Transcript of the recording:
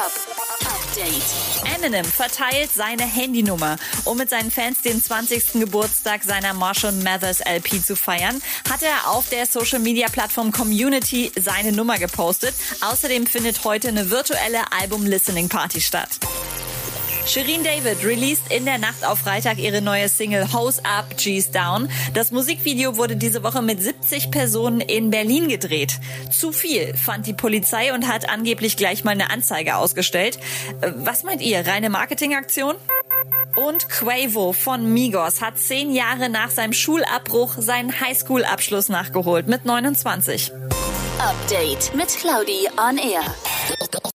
Hip-Hop Update. Eminem verteilt seine Handynummer. Um mit seinen Fans den 20. Geburtstag seiner Marshall Mathers LP zu feiern, hat er auf der Social Media Plattform Community seine Nummer gepostet. Außerdem findet heute eine virtuelle Album Listening Party statt. Shirin David released in der Nacht auf Freitag ihre neue Single Hose Up, G's Down. Das Musikvideo wurde diese Woche mit 70 Personen in Berlin gedreht. Zu viel fand die Polizei und hat angeblich gleich mal eine Anzeige ausgestellt. Äh, was meint ihr? Reine Marketingaktion? Und Quavo von Migos hat zehn Jahre nach seinem Schulabbruch seinen Highschool-Abschluss nachgeholt mit 29. Update mit Claudi on Air.